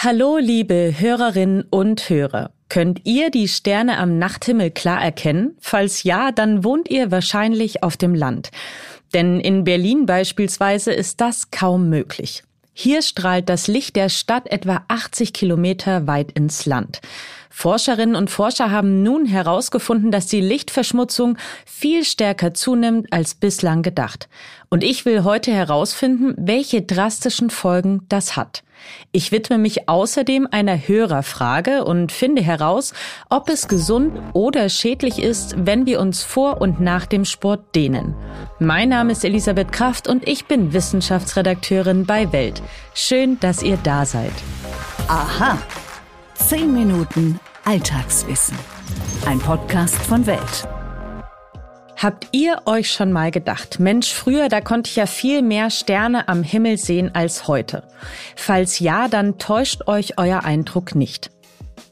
Hallo, liebe Hörerinnen und Hörer. Könnt ihr die Sterne am Nachthimmel klar erkennen? Falls ja, dann wohnt ihr wahrscheinlich auf dem Land. Denn in Berlin beispielsweise ist das kaum möglich. Hier strahlt das Licht der Stadt etwa 80 Kilometer weit ins Land. Forscherinnen und Forscher haben nun herausgefunden, dass die Lichtverschmutzung viel stärker zunimmt als bislang gedacht. Und ich will heute herausfinden, welche drastischen Folgen das hat. Ich widme mich außerdem einer Hörerfrage und finde heraus, ob es gesund oder schädlich ist, wenn wir uns vor und nach dem Sport dehnen. Mein Name ist Elisabeth Kraft und ich bin Wissenschaftsredakteurin bei Welt. Schön, dass ihr da seid. Aha. Zehn Minuten Alltagswissen. Ein Podcast von Welt. Habt ihr euch schon mal gedacht, Mensch, früher, da konnte ich ja viel mehr Sterne am Himmel sehen als heute. Falls ja, dann täuscht euch euer Eindruck nicht.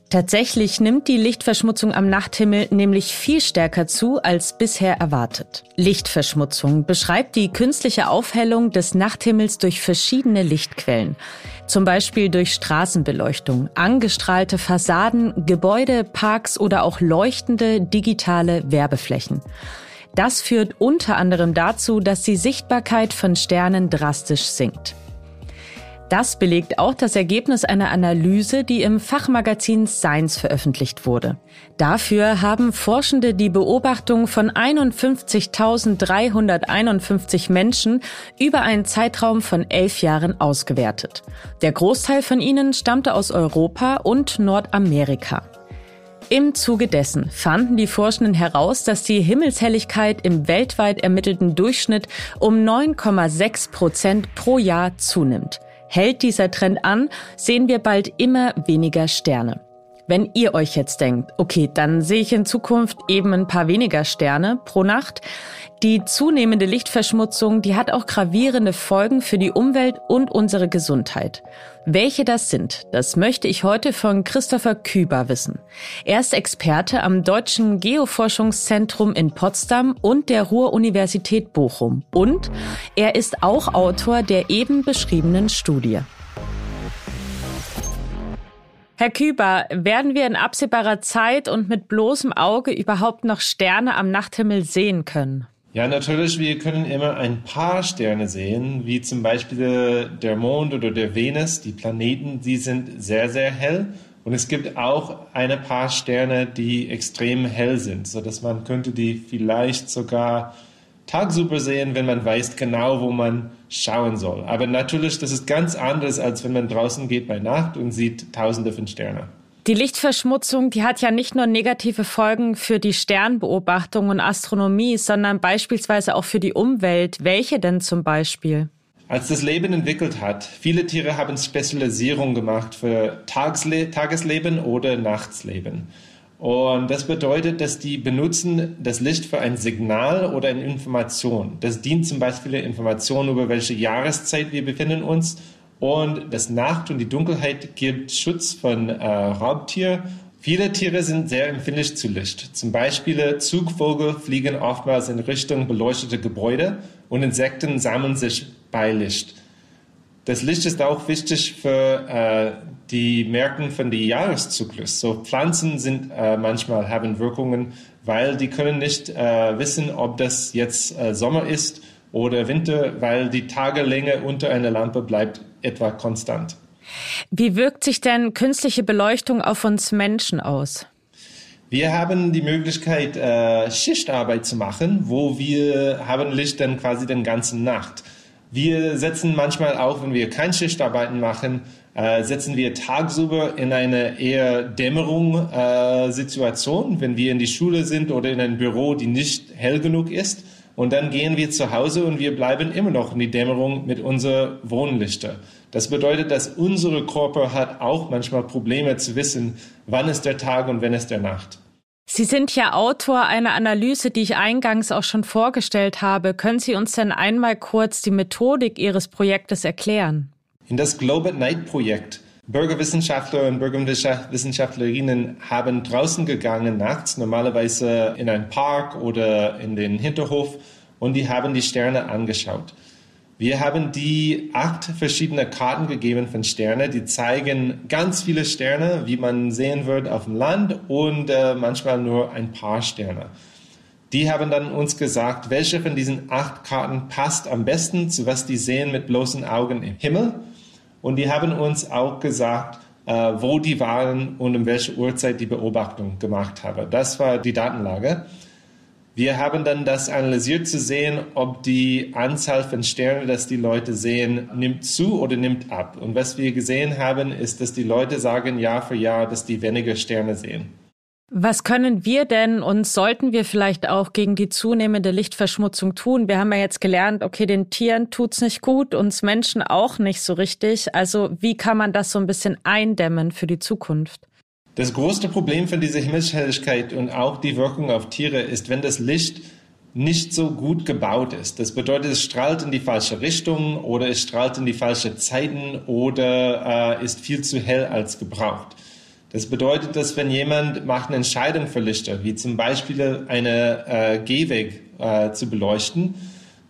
Tatsächlich nimmt die Lichtverschmutzung am Nachthimmel nämlich viel stärker zu als bisher erwartet. Lichtverschmutzung beschreibt die künstliche Aufhellung des Nachthimmels durch verschiedene Lichtquellen. Zum Beispiel durch Straßenbeleuchtung, angestrahlte Fassaden, Gebäude, Parks oder auch leuchtende digitale Werbeflächen. Das führt unter anderem dazu, dass die Sichtbarkeit von Sternen drastisch sinkt. Das belegt auch das Ergebnis einer Analyse, die im Fachmagazin Science veröffentlicht wurde. Dafür haben Forschende die Beobachtung von 51.351 Menschen über einen Zeitraum von elf Jahren ausgewertet. Der Großteil von ihnen stammte aus Europa und Nordamerika. Im Zuge dessen fanden die Forschenden heraus, dass die Himmelshelligkeit im weltweit ermittelten Durchschnitt um 9,6 Prozent pro Jahr zunimmt. Hält dieser Trend an, sehen wir bald immer weniger Sterne. Wenn ihr euch jetzt denkt, okay, dann sehe ich in Zukunft eben ein paar weniger Sterne pro Nacht. Die zunehmende Lichtverschmutzung, die hat auch gravierende Folgen für die Umwelt und unsere Gesundheit. Welche das sind, das möchte ich heute von Christopher Küber wissen. Er ist Experte am Deutschen Geoforschungszentrum in Potsdam und der Ruhr-Universität Bochum. Und er ist auch Autor der eben beschriebenen Studie. Herr Küber, werden wir in absehbarer Zeit und mit bloßem Auge überhaupt noch Sterne am Nachthimmel sehen können? Ja, natürlich, wir können immer ein paar Sterne sehen, wie zum Beispiel der Mond oder der Venus. Die Planeten, die sind sehr, sehr hell. Und es gibt auch ein paar Sterne, die extrem hell sind, sodass man könnte die vielleicht sogar tagsüber sehen, wenn man weiß genau, wo man schauen soll. Aber natürlich, das ist ganz anders, als wenn man draußen geht bei Nacht und sieht Tausende von Sternen. Die Lichtverschmutzung, die hat ja nicht nur negative Folgen für die Sternbeobachtung und Astronomie, sondern beispielsweise auch für die Umwelt. Welche denn zum Beispiel? Als das Leben entwickelt hat, viele Tiere haben Spezialisierung gemacht für Tagsle Tagesleben oder Nachtsleben. Und das bedeutet, dass die benutzen das Licht für ein Signal oder eine Information. Das dient zum Beispiel der Information über welche Jahreszeit wir befinden uns. Und das Nacht und die Dunkelheit gibt Schutz von äh, Raubtier. Viele Tiere sind sehr empfindlich zu Licht. Zum Beispiel Zugvögel fliegen oftmals in Richtung beleuchtete Gebäude und Insekten sammeln sich bei Licht. Das Licht ist auch wichtig für äh, die Merken von dem Jahreszyklus. So Pflanzen sind äh, manchmal haben Wirkungen, weil die können nicht äh, wissen, ob das jetzt äh, Sommer ist oder Winter, weil die Tagelänge unter einer Lampe bleibt etwa konstant. Wie wirkt sich denn künstliche Beleuchtung auf uns Menschen aus? Wir haben die Möglichkeit, äh, Schichtarbeit zu machen, wo wir haben Licht dann quasi den ganzen Nacht. Wir setzen manchmal auch, wenn wir kein Schichtarbeiten machen, äh, setzen wir tagsüber in eine eher Dämmerung-Situation, äh, wenn wir in die Schule sind oder in ein Büro, die nicht hell genug ist. Und dann gehen wir zu Hause und wir bleiben immer noch in die Dämmerung mit unseren Wohnlichter. Das bedeutet, dass unsere Körper hat auch manchmal Probleme zu wissen, wann ist der Tag und wann ist der Nacht. Sie sind ja Autor einer Analyse, die ich eingangs auch schon vorgestellt habe. Können Sie uns denn einmal kurz die Methodik Ihres Projektes erklären? In das Globe at Night Projekt Bürgerwissenschaftler und Bürgerwissenschaftlerinnen haben draußen gegangen nachts, normalerweise in einen Park oder in den Hinterhof, und die haben die Sterne angeschaut. Wir haben die acht verschiedene Karten gegeben von Sterne, die zeigen ganz viele Sterne, wie man sehen wird auf dem Land und äh, manchmal nur ein paar Sterne. Die haben dann uns gesagt, welche von diesen acht Karten passt am besten zu was die sehen mit bloßen Augen im Himmel. Und die haben uns auch gesagt, äh, wo die waren und um welche Uhrzeit die Beobachtung gemacht haben. Das war die Datenlage. Wir haben dann das analysiert zu sehen, ob die Anzahl von Sternen, dass die Leute sehen, nimmt zu oder nimmt ab. Und was wir gesehen haben, ist, dass die Leute sagen Jahr für Jahr, dass die weniger Sterne sehen. Was können wir denn und sollten wir vielleicht auch gegen die zunehmende Lichtverschmutzung tun? Wir haben ja jetzt gelernt, okay, den Tieren tut's nicht gut, uns Menschen auch nicht so richtig. Also wie kann man das so ein bisschen eindämmen für die Zukunft? Das größte Problem von dieser Himmelshelligkeit und auch die Wirkung auf Tiere ist, wenn das Licht nicht so gut gebaut ist. Das bedeutet, es strahlt in die falsche Richtung oder es strahlt in die falsche Zeiten oder äh, ist viel zu hell als gebraucht. Das bedeutet, dass wenn jemand macht eine Entscheidung für Lichter, wie zum Beispiel eine äh, Gehweg äh, zu beleuchten,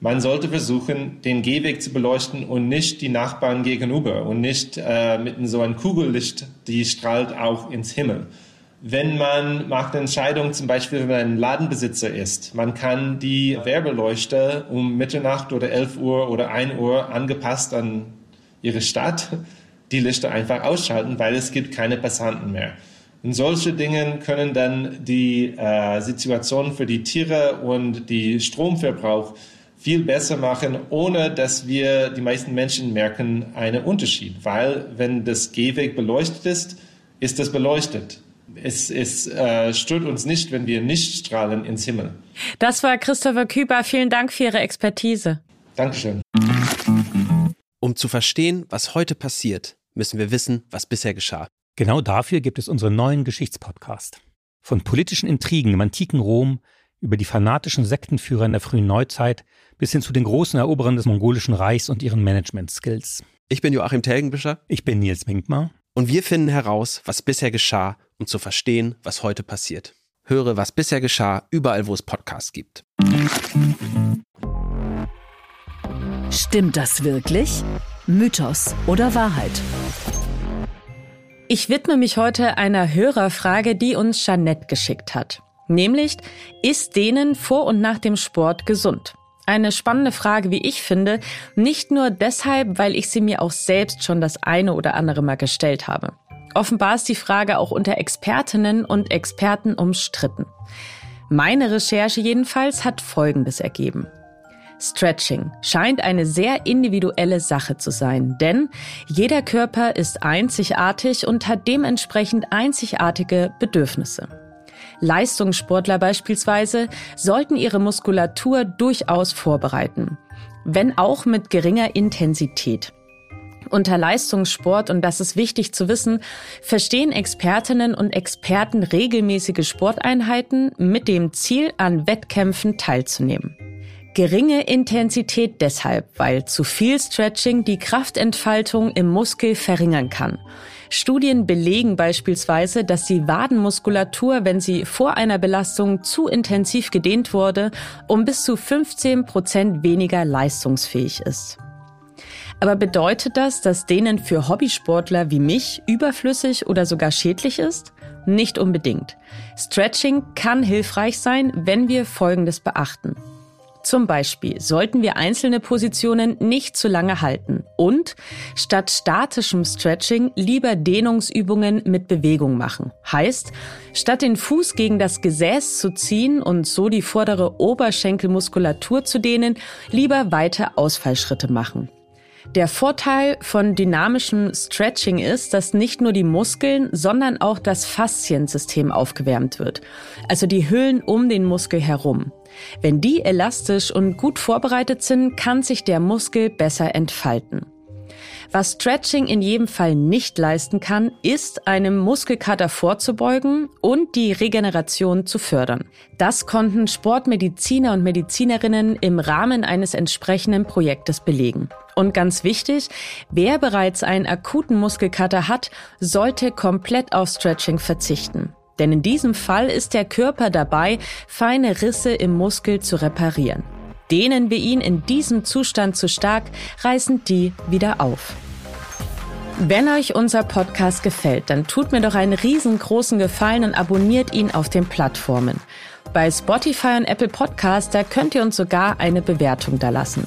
man sollte versuchen, den Gehweg zu beleuchten und nicht die Nachbarn gegenüber und nicht äh, mit so einem Kugellicht, die strahlt auch ins Himmel. Wenn man macht eine Entscheidung, zum Beispiel wenn man ein Ladenbesitzer ist, man kann die Werbeleuchter um Mitternacht oder 11 Uhr oder 1 Uhr angepasst an ihre Stadt die Lichter einfach ausschalten, weil es gibt keine Passanten mehr. Und solche Dinge können dann die äh, Situation für die Tiere und die Stromverbrauch viel besser machen, ohne dass wir die meisten Menschen merken einen Unterschied. Weil wenn das Gehweg beleuchtet ist, ist das beleuchtet. Es, es äh, stört uns nicht, wenn wir nicht strahlen ins Himmel. Das war Christopher Küber. Vielen Dank für Ihre Expertise. Dankeschön. Um zu verstehen, was heute passiert, müssen wir wissen, was bisher geschah. Genau dafür gibt es unseren neuen Geschichtspodcast. Von politischen Intrigen im antiken Rom über die fanatischen Sektenführer in der frühen Neuzeit bis hin zu den großen Eroberern des mongolischen Reichs und ihren Management-Skills. Ich bin Joachim Telgenbischer. Ich bin Nils Winkmar. Und wir finden heraus, was bisher geschah, um zu verstehen, was heute passiert. Höre, was bisher geschah, überall, wo es Podcasts gibt. Stimmt das wirklich? Mythos oder Wahrheit? Ich widme mich heute einer Hörerfrage, die uns Jeanette geschickt hat. Nämlich, ist denen vor und nach dem Sport gesund? Eine spannende Frage, wie ich finde, nicht nur deshalb, weil ich sie mir auch selbst schon das eine oder andere Mal gestellt habe. Offenbar ist die Frage auch unter Expertinnen und Experten umstritten. Meine Recherche jedenfalls hat Folgendes ergeben. Stretching scheint eine sehr individuelle Sache zu sein, denn jeder Körper ist einzigartig und hat dementsprechend einzigartige Bedürfnisse. Leistungssportler beispielsweise sollten ihre Muskulatur durchaus vorbereiten, wenn auch mit geringer Intensität. Unter Leistungssport, und das ist wichtig zu wissen, verstehen Expertinnen und Experten regelmäßige Sporteinheiten mit dem Ziel, an Wettkämpfen teilzunehmen. Geringe Intensität deshalb, weil zu viel Stretching die Kraftentfaltung im Muskel verringern kann. Studien belegen beispielsweise, dass die Wadenmuskulatur, wenn sie vor einer Belastung zu intensiv gedehnt wurde, um bis zu 15 Prozent weniger leistungsfähig ist. Aber bedeutet das, dass denen für Hobbysportler wie mich überflüssig oder sogar schädlich ist? Nicht unbedingt. Stretching kann hilfreich sein, wenn wir Folgendes beachten. Zum Beispiel sollten wir einzelne Positionen nicht zu lange halten und statt statischem Stretching lieber Dehnungsübungen mit Bewegung machen. Heißt, statt den Fuß gegen das Gesäß zu ziehen und so die vordere Oberschenkelmuskulatur zu dehnen, lieber weiter Ausfallschritte machen. Der Vorteil von dynamischem Stretching ist, dass nicht nur die Muskeln, sondern auch das Fasziensystem aufgewärmt wird, also die Hüllen um den Muskel herum. Wenn die elastisch und gut vorbereitet sind, kann sich der Muskel besser entfalten. Was Stretching in jedem Fall nicht leisten kann, ist einem Muskelkater vorzubeugen und die Regeneration zu fördern. Das konnten Sportmediziner und Medizinerinnen im Rahmen eines entsprechenden Projektes belegen. Und ganz wichtig, wer bereits einen akuten Muskelkater hat, sollte komplett auf Stretching verzichten. Denn in diesem Fall ist der Körper dabei, feine Risse im Muskel zu reparieren. Dehnen wir ihn in diesem Zustand zu stark, reißen die wieder auf. Wenn euch unser Podcast gefällt, dann tut mir doch einen riesengroßen Gefallen und abonniert ihn auf den Plattformen. Bei Spotify und Apple Podcast, da könnt ihr uns sogar eine Bewertung da lassen.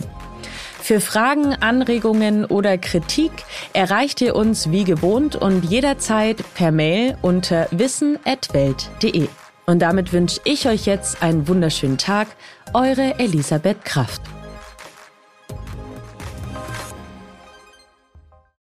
Für Fragen, Anregungen oder Kritik erreicht ihr uns wie gewohnt und jederzeit per Mail unter wissen.welt.de. Und damit wünsche ich euch jetzt einen wunderschönen Tag. Eure Elisabeth Kraft.